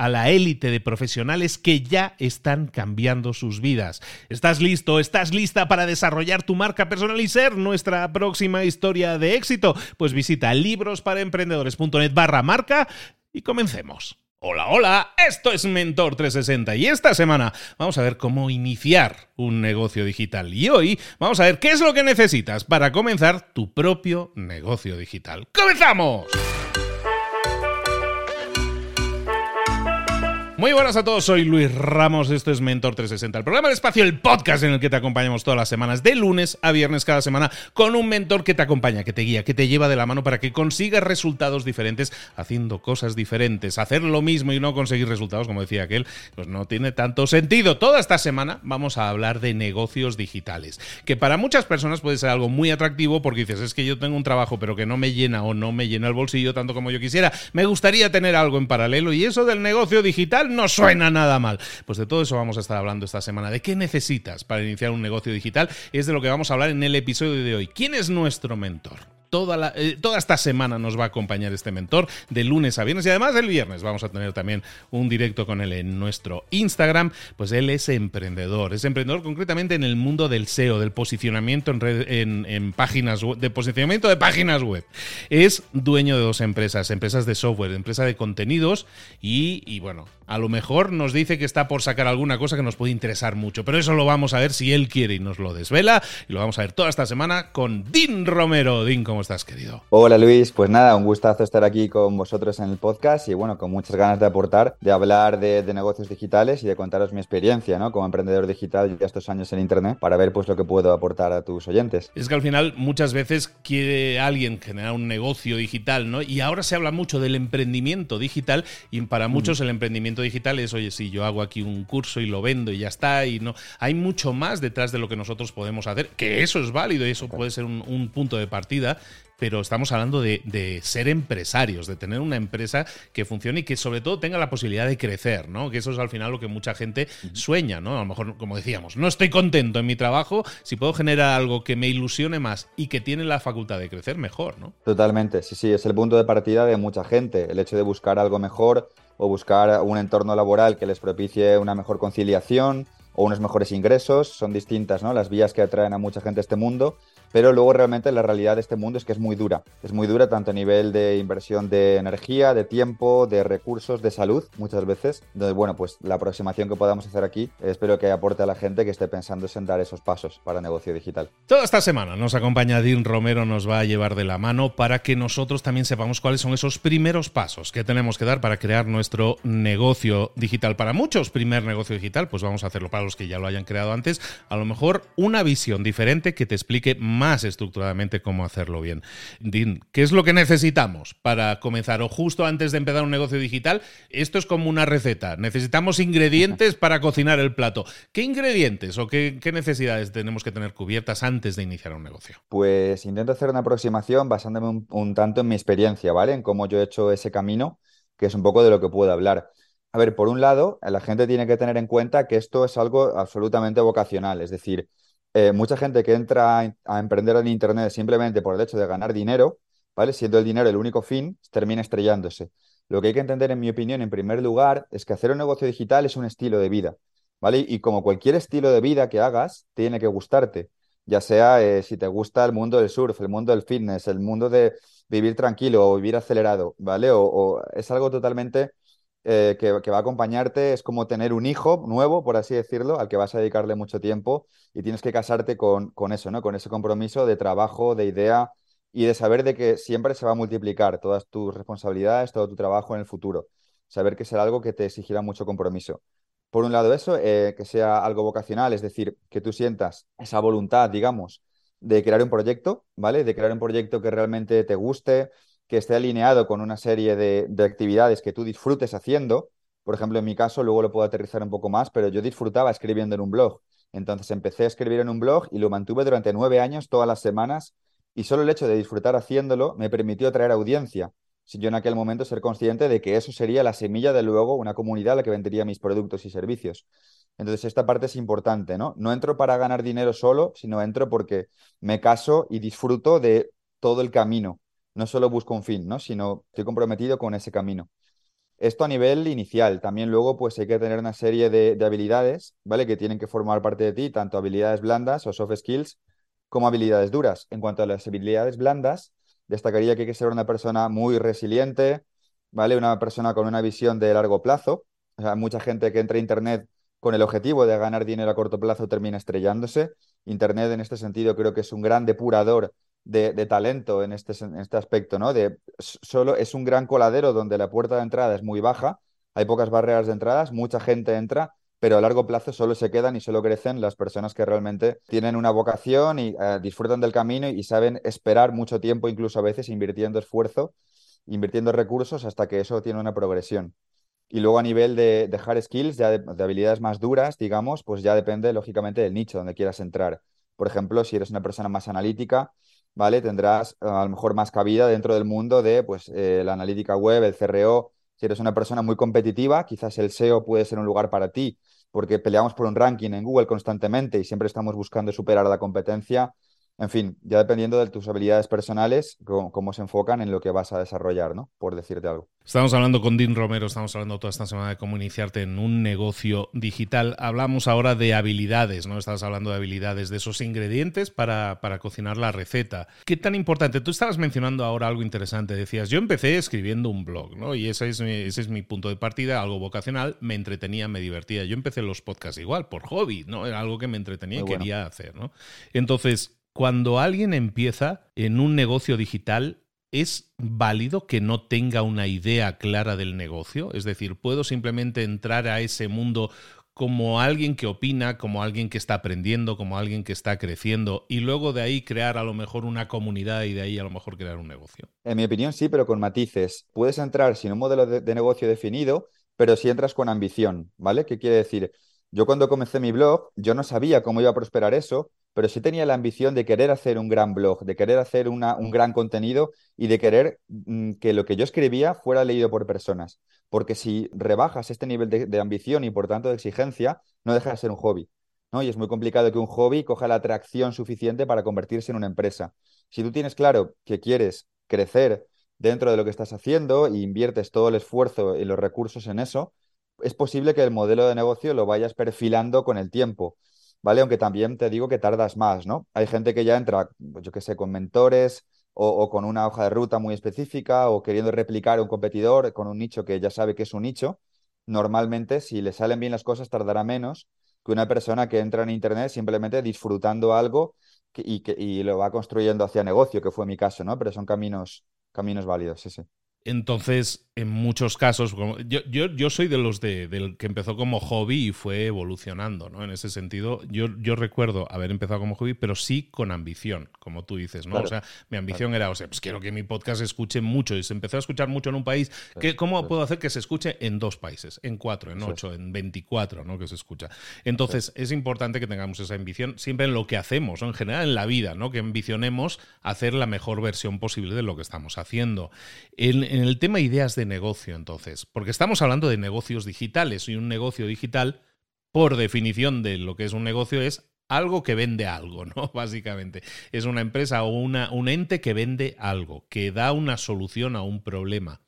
a la élite de profesionales que ya están cambiando sus vidas. ¿Estás listo? ¿Estás lista para desarrollar tu marca personal y ser nuestra próxima historia de éxito? Pues visita librosparaemprendedores.net barra marca y comencemos. Hola, hola, esto es Mentor 360 y esta semana vamos a ver cómo iniciar un negocio digital. Y hoy vamos a ver qué es lo que necesitas para comenzar tu propio negocio digital. ¡Comenzamos! Muy buenas a todos, soy Luis Ramos, esto es Mentor 360, el programa de espacio, el podcast en el que te acompañamos todas las semanas, de lunes a viernes cada semana, con un mentor que te acompaña, que te guía, que te lleva de la mano para que consigas resultados diferentes haciendo cosas diferentes. Hacer lo mismo y no conseguir resultados, como decía aquel, pues no tiene tanto sentido. Toda esta semana vamos a hablar de negocios digitales, que para muchas personas puede ser algo muy atractivo porque dices, es que yo tengo un trabajo pero que no me llena o no me llena el bolsillo tanto como yo quisiera. Me gustaría tener algo en paralelo y eso del negocio digital no suena nada mal. Pues de todo eso vamos a estar hablando esta semana. ¿De qué necesitas para iniciar un negocio digital? Es de lo que vamos a hablar en el episodio de hoy. ¿Quién es nuestro mentor? Toda, eh, toda, esta semana nos va a acompañar este mentor de lunes a viernes y además el viernes vamos a tener también un directo con él en nuestro Instagram. Pues él es emprendedor, es emprendedor concretamente en el mundo del SEO, del posicionamiento en, páginas de posicionamiento de páginas web. Es dueño de dos empresas, empresas de software, empresa de contenidos y, y bueno, a lo mejor nos dice que está por sacar alguna cosa que nos puede interesar mucho, pero eso lo vamos a ver si él quiere y nos lo desvela y lo vamos a ver toda esta semana con Din Romero. Din, ¿cómo estás, querido? Hola Luis, pues nada, un gustazo estar aquí con vosotros en el podcast y bueno, con muchas ganas de aportar, de hablar de, negocios digitales y de contaros mi experiencia, ¿no? Como emprendedor digital ya estos años en Internet para ver pues lo que puedo aportar a tus oyentes. Es que al final muchas veces quiere alguien generar un negocio digital, ¿no? Y ahora se habla mucho del emprendimiento digital y para muchos el emprendimiento digital es, oye, si yo hago aquí un curso y lo vendo y ya está, y no. Hay mucho más detrás de lo que nosotros podemos hacer, que eso es válido y eso puede ser un, punto de partida, pero estamos hablando de, ser empresarios, de tener una empresa que funcione y que sobre todo tenga la posibilidad de crecer, ¿no? Que eso es al final lo que mucha gente sueña, ¿no? A lo mejor, como decíamos, no estoy contento en mi trabajo, si puedo generar algo que me ilusione más y que tiene la facultad de crecer, mejor, ¿no? Totalmente, sí, sí, es el punto de partida de mucha gente, el hecho de buscar algo mejor o buscar un entorno laboral que les propicie una mejor conciliación o unos mejores ingresos. Son distintas ¿no? las vías que atraen a mucha gente a este mundo pero luego realmente la realidad de este mundo es que es muy dura. Es muy dura tanto a nivel de inversión de energía, de tiempo, de recursos, de salud, muchas veces. Entonces, bueno, pues la aproximación que podamos hacer aquí espero que aporte a la gente que esté pensando en dar esos pasos para negocio digital. Toda esta semana nos acompaña Dean Romero, nos va a llevar de la mano para que nosotros también sepamos cuáles son esos primeros pasos que tenemos que dar para crear nuestro negocio digital. Para muchos, primer negocio digital, pues vamos a hacerlo. Para los que ya lo hayan creado antes, a lo mejor una visión diferente que te explique más estructuradamente cómo hacerlo bien. Din, ¿qué es lo que necesitamos para comenzar? O justo antes de empezar un negocio digital, esto es como una receta. Necesitamos ingredientes para cocinar el plato. ¿Qué ingredientes o qué, necesidades tenemos que tener cubiertas antes de iniciar un negocio? Pues intento hacer una aproximación basándome un tanto en mi experiencia, ¿vale? En cómo yo he hecho ese camino, que es un poco de lo que puedo hablar. A ver, por un lado, la gente tiene que tener en cuenta que esto es algo absolutamente vocacional, es decir, eh, mucha gente que entra a emprender en Internet simplemente por el hecho de ganar dinero, ¿vale? Siendo el dinero el único fin, termina estrellándose. Lo que hay que entender, en mi opinión, en primer lugar, es que hacer un negocio digital es un estilo de vida, ¿vale? Y como cualquier estilo de vida que hagas, tiene que gustarte, ya sea eh, si te gusta el mundo del surf, el mundo del fitness, el mundo de vivir tranquilo o vivir acelerado, ¿vale? o es algo totalmente eh, que, va a acompañarte, es como tener un hijo nuevo, por así decirlo, al que vas a dedicarle mucho tiempo y tienes que casarte con, con eso, ¿no? Con ese compromiso de trabajo, de idea y de saber de que siempre se va a multiplicar todas tus responsabilidades, todo tu trabajo en el futuro. Saber que será algo que te exigirá mucho compromiso. Por un lado eso, eh, que sea algo vocacional, es decir, que tú sientas esa voluntad, digamos, de crear un proyecto, ¿vale? De crear un proyecto que realmente te guste, que esté alineado con una serie de, actividades que tú disfrutes haciendo. Por ejemplo, en mi caso, luego lo puedo aterrizar un poco más, pero yo disfrutaba escribiendo en un blog. Entonces empecé a escribir en un blog y lo mantuve durante nueve años, todas las semanas, y solo el hecho de disfrutar haciéndolo me permitió atraer audiencia. Sin yo en aquel momento ser consciente de que eso sería la semilla de luego una comunidad a la que vendería mis productos y servicios. Entonces, esta parte es importante, ¿no? No entro para ganar dinero solo, sino entro porque me caso y disfruto de todo el camino no solo busco un fin, ¿no? sino estoy comprometido con ese camino. Esto a nivel inicial. También luego pues hay que tener una serie de, habilidades, ¿vale? Que tienen que formar parte de ti, tanto habilidades blandas o soft skills como habilidades duras. En cuanto a las habilidades blandas, destacaría que hay que ser una persona muy resiliente, ¿vale? Una persona con una visión de largo plazo. O sea, mucha gente que entra a Internet con el objetivo de ganar dinero a corto plazo termina estrellándose. Internet en este sentido creo que es un gran depurador de, talento en este, en este aspecto, ¿no? De, solo es un gran coladero donde la puerta de entrada es muy baja, hay pocas barreras de entradas, mucha gente entra, pero a largo plazo solo se quedan y solo crecen las personas que realmente tienen una vocación y eh, disfrutan del camino y saben esperar mucho tiempo, incluso a veces invirtiendo esfuerzo, invirtiendo recursos hasta que eso tiene una progresión. Y luego a nivel de, de hard skills, ya de, de, habilidades más duras, digamos, pues ya depende lógicamente del nicho donde quieras entrar. Por ejemplo, si eres una persona más analítica, ¿vale? Tendrás a lo mejor más cabida dentro del mundo de pues, eh, la analítica web, el CRO. Si eres una persona muy competitiva, quizás el SEO puede ser un lugar para ti, porque peleamos por un ranking en Google constantemente y siempre estamos buscando superar a la competencia. En fin, ya dependiendo de tus habilidades personales, cómo, se enfocan en lo que vas a desarrollar, ¿no? Por decirte algo. Estamos hablando con Dean Romero, estamos hablando toda esta semana de cómo iniciarte en un negocio digital. Hablamos ahora de habilidades, ¿no? Estás hablando de habilidades, de esos ingredientes para, para cocinar la receta. ¿Qué tan importante? Tú estabas mencionando ahora algo interesante. Decías, yo empecé escribiendo un blog, ¿no? Y ese es, mi, ese es mi punto de partida, algo vocacional, me entretenía, me divertía. Yo empecé los podcasts igual, por hobby, ¿no? Era algo que me entretenía y quería hacer, ¿no? Entonces, cuando alguien empieza en un negocio digital, ¿es válido que no tenga una idea clara del negocio? Es decir, ¿puedo simplemente entrar a ese mundo como alguien que opina, como alguien que está aprendiendo, como alguien que está creciendo y luego de ahí crear a lo mejor una comunidad y de ahí a lo mejor crear un negocio? En mi opinión sí, pero con matices. Puedes entrar sin un modelo de, negocio definido, pero si entras con ambición, ¿vale? ¿Qué quiere decir? Yo cuando comencé mi blog, yo no sabía cómo iba a prosperar eso, pero sí tenía la ambición de querer hacer un gran blog, de querer hacer un gran contenido y de querer mm, que lo que yo escribía fuera leído por personas. Porque si rebajas este nivel de, ambición y por tanto de exigencia, no deja de ser un hobby. ¿no? Y es muy complicado que un hobby coja la atracción suficiente para convertirse en una empresa. Si tú tienes claro que quieres crecer dentro de lo que estás haciendo e inviertes todo el esfuerzo y los recursos en eso, es posible que el modelo de negocio lo vayas perfilando con el tiempo. ¿vale? Aunque también te digo que tardas más, ¿no? Hay gente que ya entra, pues yo qué sé, con mentores o, con una hoja de ruta muy específica o queriendo replicar un competidor con un nicho que ya sabe que es un nicho. Normalmente, si le salen bien las cosas, tardará menos que una persona que entra en Internet simplemente disfrutando algo y, que, y lo va construyendo hacia negocio, que fue mi caso, ¿no? Pero son caminos, caminos válidos, sí, sí. Entonces, en muchos casos, yo, yo, yo soy de los de, del que empezó como hobby y fue evolucionando, ¿no? En ese sentido, yo, yo recuerdo haber empezado como hobby, pero sí con ambición, como tú dices, ¿no? o sea, mi ambición era, o sea, pues quiero que mi podcast se escuche mucho y se empezó a escuchar mucho en un país. que ¿Cómo puedo hacer que se escuche en dos países? En cuatro, en ocho, en veinticuatro, ¿no? Que se escucha. Entonces, es importante que tengamos esa ambición siempre en lo que hacemos. En general en la vida, ¿no? Que ambicionemos hacer la mejor versión posible de lo que estamos haciendo. En, en el tema ideas de negocio, entonces, porque estamos hablando de negocios digitales y un negocio digital, por definición de lo que es un negocio, es algo que vende algo, ¿no? Básicamente. Es una empresa o una, un ente que vende algo, que da una solución a un problema.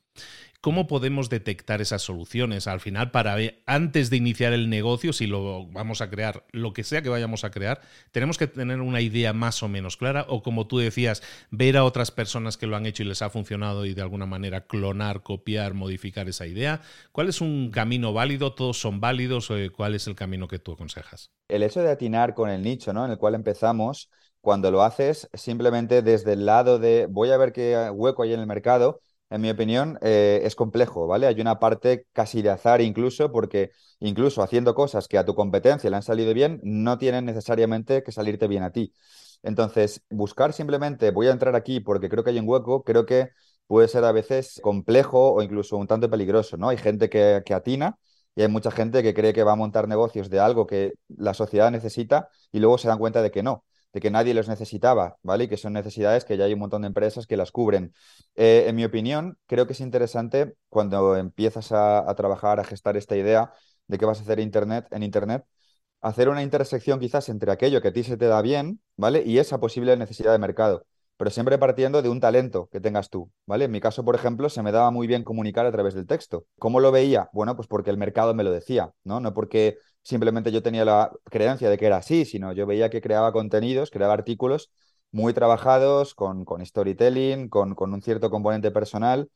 ¿Cómo podemos detectar esas soluciones al final para antes de iniciar el negocio, si lo vamos a crear, lo que sea que vayamos a crear, tenemos que tener una idea más o menos clara o como tú decías, ver a otras personas que lo han hecho y les ha funcionado y de alguna manera clonar, copiar, modificar esa idea? ¿Cuál es un camino válido? ¿Todos son válidos? Eh, ¿Cuál es el camino que tú aconsejas? El hecho de atinar con el nicho ¿no? en el cual empezamos, cuando lo haces simplemente desde el lado de voy a ver qué hueco hay en el mercado, en mi opinión, eh, es complejo, ¿vale? Hay una parte casi de azar incluso, porque incluso haciendo cosas que a tu competencia le han salido bien, no tienen necesariamente que salirte bien a ti. Entonces, buscar simplemente, voy a entrar aquí porque creo que hay un hueco, creo que puede ser a veces complejo o incluso un tanto peligroso, ¿no? Hay gente que, que atina y hay mucha gente que cree que va a montar negocios de algo que la sociedad necesita y luego se dan cuenta de que no de que nadie los necesitaba, ¿vale? Y que son necesidades que ya hay un montón de empresas que las cubren. Eh, en mi opinión, creo que es interesante cuando empiezas a, trabajar, a gestar esta idea de qué vas a hacer Internet, en Internet, hacer una intersección quizás entre aquello que a ti se te da bien, ¿vale? Y esa posible necesidad de mercado pero siempre partiendo de un talento que tengas tú, ¿vale? En mi caso, por ejemplo, se me daba muy bien comunicar a través del texto. ¿Cómo lo veía? Bueno, pues porque el mercado me lo decía, ¿no? No porque simplemente yo tenía la creencia de que era así, sino yo veía que creaba contenidos, creaba artículos muy trabajados, con, con storytelling, con, con un cierto componente personal,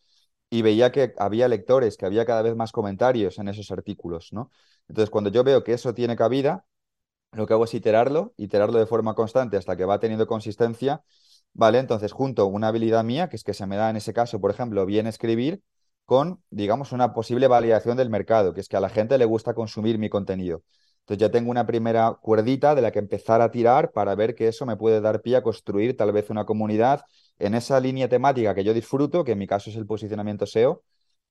y veía que había lectores, que había cada vez más comentarios en esos artículos, ¿no? Entonces, cuando yo veo que eso tiene cabida, lo que hago es iterarlo, iterarlo de forma constante hasta que va teniendo consistencia Vale, entonces junto una habilidad mía, que es que se me da en ese caso, por ejemplo, bien escribir, con, digamos, una posible validación del mercado, que es que a la gente le gusta consumir mi contenido. Entonces ya tengo una primera cuerdita de la que empezar a tirar para ver que eso me puede dar pie a construir tal vez una comunidad en esa línea temática que yo disfruto, que en mi caso es el posicionamiento SEO,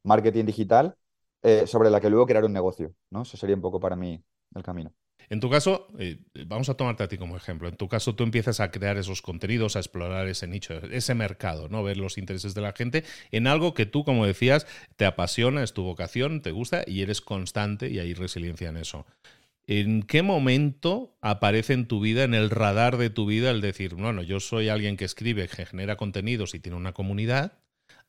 marketing digital, eh, sobre la que luego crear un negocio. ¿no? Eso sería un poco para mí el camino. En tu caso, eh, vamos a tomarte a ti como ejemplo. En tu caso, tú empiezas a crear esos contenidos, a explorar ese nicho, ese mercado, ¿no? Ver los intereses de la gente en algo que tú, como decías, te apasiona, es tu vocación, te gusta y eres constante y hay resiliencia en eso. ¿En qué momento aparece en tu vida, en el radar de tu vida, el decir, bueno, yo soy alguien que escribe, que genera contenidos y tiene una comunidad?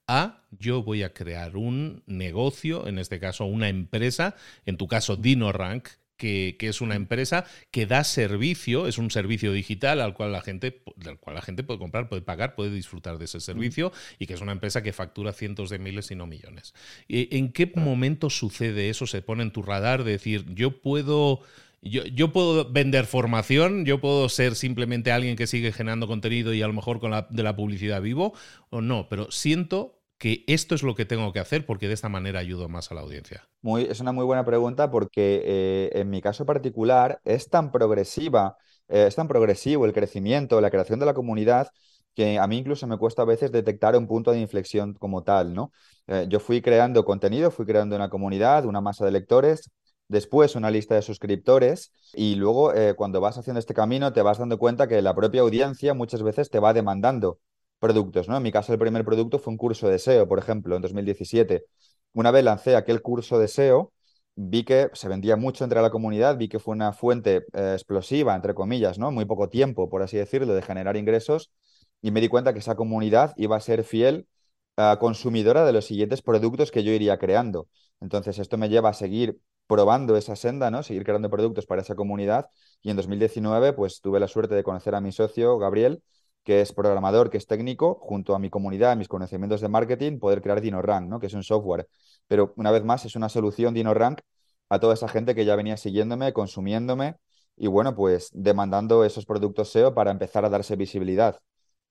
A, yo voy a crear un negocio, en este caso una empresa, en tu caso DinoRank, que, es una empresa que da servicio, es un servicio digital al cual la gente, del cual la gente puede comprar, puede pagar, puede disfrutar de ese servicio y que es una empresa que factura cientos de miles y no millones. ¿En qué momento sucede eso? ¿Se pone en tu radar de decir, yo puedo... Yo, yo, puedo vender formación, yo puedo ser simplemente alguien que sigue generando contenido y a lo mejor con la, de la publicidad vivo, o no, pero siento que esto es lo que tengo que hacer porque de esta manera ayudo más a la audiencia? Muy, es una muy buena pregunta porque eh, en mi caso particular es tan progresiva, eh, es tan progresivo el crecimiento, la creación de la comunidad que a mí incluso me cuesta a veces detectar un punto de inflexión como tal, ¿no? Eh, yo fui creando contenido, fui creando una comunidad, una masa de lectores, después una lista de suscriptores y luego cuando vas haciendo este camino te vas dando cuenta que la propia audiencia muchas veces te va demandando productos, ¿no? En mi caso, el primer producto fue un curso de SEO, por ejemplo, en 2017. Una vez lancé aquel curso de SEO, vi que se vendía mucho entre la comunidad, vi que fue una fuente eh, explosiva, entre comillas, ¿no? Muy poco tiempo, por así decirlo, de generar ingresos, y me di cuenta que esa comunidad iba a ser fiel uh, consumidora de los siguientes productos que yo iría creando. Entonces, esto me lleva a seguir probando esa senda, ¿no? Seguir creando productos para esa comunidad. Y en 2019, pues tuve la suerte de conocer a mi socio, Gabriel, que es programador, que es técnico, junto a mi comunidad, mis conocimientos de marketing, poder crear DinoRank, ¿no? que es un software. Pero una vez más, es una solución DinoRank a toda esa gente que ya venía siguiéndome, consumiéndome y bueno, pues demandando esos productos SEO para empezar a darse visibilidad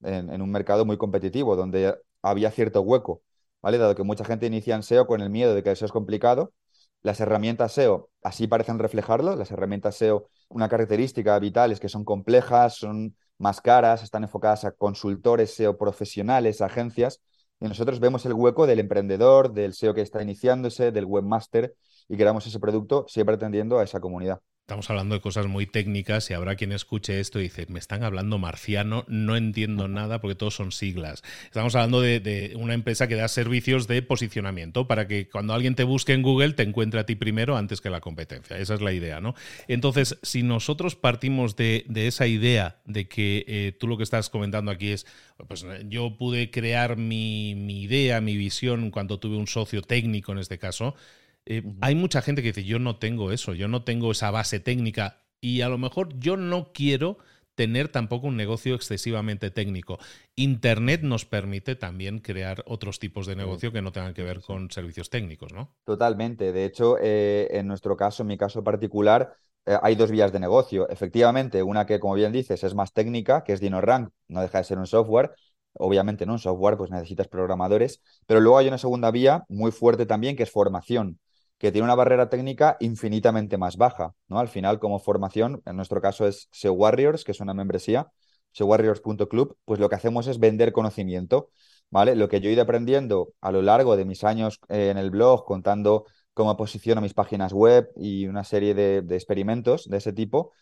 en, un mercado muy competitivo, donde había cierto hueco. ¿vale? Dado que mucha gente inicia en SEO con el miedo de que eso es complicado, las herramientas SEO así parecen reflejarlo. Las herramientas SEO, una característica vital es que son complejas, son más caras, están enfocadas a consultores SEO profesionales, agencias. Y nosotros vemos el hueco del emprendedor, del SEO que está iniciándose, del webmaster y creamos ese producto siempre atendiendo a esa comunidad. Estamos hablando de cosas muy técnicas y habrá quien escuche esto y dice, me están hablando marciano, no entiendo nada porque todos son siglas. Estamos hablando de, una empresa que da servicios de posicionamiento para que cuando alguien te busque en Google te encuentre a ti primero antes que la competencia. Esa es la idea, ¿no? Entonces, si nosotros partimos de, esa idea de que eh, tú lo que estás comentando aquí es, pues yo pude crear mi, mi idea, mi visión cuando tuve un socio técnico en este caso, eh, hay mucha gente que dice, yo no tengo eso, yo no tengo esa base técnica y a lo mejor yo no quiero tener tampoco un negocio excesivamente técnico. Internet nos permite también crear otros tipos de negocio que no tengan que ver con servicios técnicos, ¿no? Totalmente. De hecho, eh, en nuestro caso, en mi caso particular, eh, hay dos vías de negocio. Efectivamente, una que, como bien dices, es más técnica, que es DinoRank, no deja de ser un software. Obviamente, ¿no? Un software, pues necesitas programadores. Pero luego hay una segunda vía muy fuerte también, que es formación que tiene una barrera técnica infinitamente más baja, ¿no? Al final, como formación, en nuestro caso es SEO Warriors, que es una membresía, seowarriors.club, pues lo que hacemos es vender conocimiento, ¿vale? Lo que yo he ido aprendiendo a lo largo de mis años eh, en el blog, contando cómo posiciono mis páginas web y una serie de, de experimentos de ese tipo,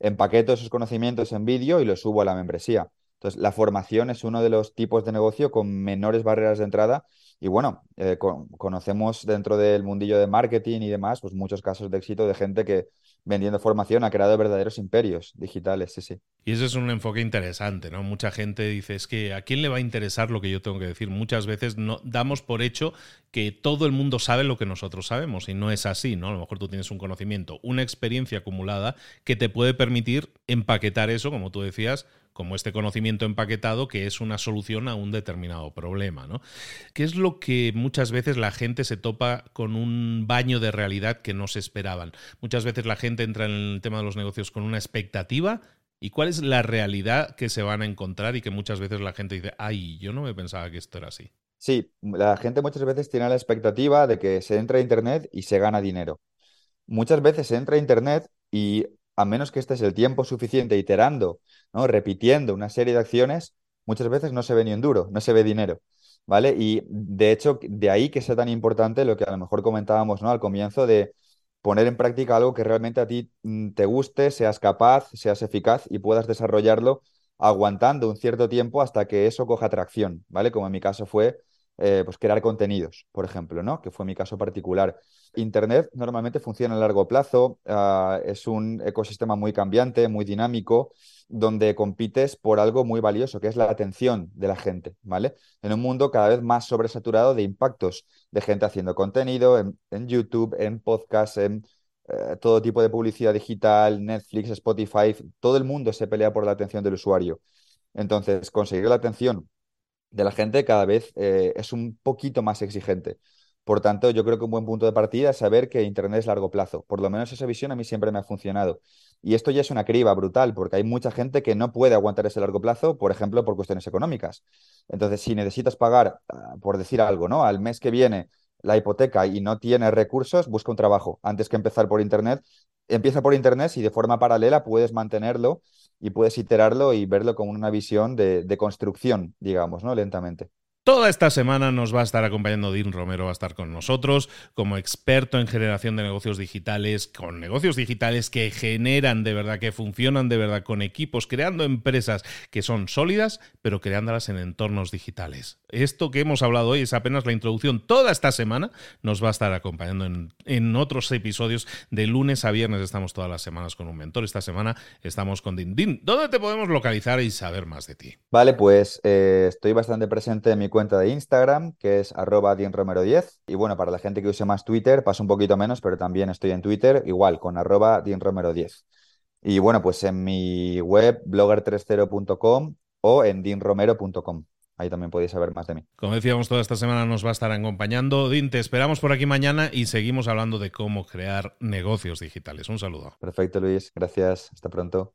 empaqueto esos conocimientos en vídeo y los subo a la membresía. Entonces, la formación es uno de los tipos de negocio con menores barreras de entrada y bueno, eh, conocemos dentro del mundillo de marketing y demás, pues muchos casos de éxito de gente que vendiendo formación ha creado verdaderos imperios digitales, sí, sí. Y ese es un enfoque interesante, ¿no? Mucha gente dice, es que ¿a quién le va a interesar lo que yo tengo que decir? Muchas veces no, damos por hecho que todo el mundo sabe lo que nosotros sabemos y no es así, ¿no? A lo mejor tú tienes un conocimiento, una experiencia acumulada que te puede permitir empaquetar eso, como tú decías, como este conocimiento empaquetado que es una solución a un determinado problema. ¿no? ¿Qué es lo que muchas veces la gente se topa con un baño de realidad que no se esperaban? Muchas veces la gente entra en el tema de los negocios con una expectativa ¿Y cuál es la realidad que se van a encontrar y que muchas veces la gente dice, ay, yo no me pensaba que esto era así? Sí, la gente muchas veces tiene la expectativa de que se entra a Internet y se gana dinero. Muchas veces se entra a Internet y a menos que estés el tiempo suficiente iterando, ¿no? repitiendo una serie de acciones, muchas veces no se ve ni un duro, no se ve dinero. ¿Vale? Y de hecho, de ahí que sea tan importante lo que a lo mejor comentábamos ¿no? al comienzo de poner en práctica algo que realmente a ti mm, te guste, seas capaz, seas eficaz y puedas desarrollarlo aguantando un cierto tiempo hasta que eso coja tracción, ¿vale? Como en mi caso fue eh, pues crear contenidos, por ejemplo, ¿no? Que fue mi caso particular. Internet normalmente funciona a largo plazo, ah, es un ecosistema muy cambiante, muy dinámico, donde compites por algo muy valioso, que es la atención de la gente, ¿vale? En un mundo cada vez más sobresaturado de impactos de gente haciendo contenido en, YouTube, en podcast, en eh, todo tipo de publicidad digital, Netflix, Spotify, todo el mundo se pelea por la atención del usuario. Entonces, conseguir la atención de la gente cada vez eh, es un poquito más exigente. Por tanto, yo creo que un buen punto de partida es saber que Internet es largo plazo. Por lo menos esa visión a mí siempre me ha funcionado. Y esto ya es una criba brutal, porque hay mucha gente que no puede aguantar ese largo plazo, por ejemplo, por cuestiones económicas. Entonces, si necesitas pagar, ah, por decir algo, ¿no? Al mes que viene la hipoteca y no tienes recursos, busca un trabajo. Antes que empezar por Internet, empieza por Internet y de forma paralela puedes mantenerlo y puedes iterarlo y verlo con una visión de, de construcción, digamos, ¿no? Lentamente. Toda esta semana nos va a estar acompañando Dean Romero, va a estar con nosotros como experto en generación de negocios digitales, con negocios digitales que generan de verdad, que funcionan de verdad, con equipos, creando empresas que son sólidas, pero creándolas en entornos digitales. Esto que hemos hablado hoy es apenas la introducción. Toda esta semana nos va a estar acompañando en, otros episodios. De lunes a viernes estamos todas las semanas con un mentor. Esta semana estamos con Dean. Dean, ¿dónde te podemos localizar y saber más de ti? Vale, pues eh, estoy bastante presente en mi cuenta de Instagram, que es arroba dienromero10. Y bueno, para la gente que use más Twitter, pasa un poquito menos, pero también estoy en Twitter, igual, con arroba dienromero10. Y bueno, pues en mi web, blogger30.com o en dienromero.com. Ahí también podéis saber más de mí. Como decíamos, toda esta semana nos va a estar acompañando. Din, te esperamos por aquí mañana y seguimos hablando de cómo crear negocios digitales. Un saludo. Perfecto, Luis. Gracias. Hasta pronto.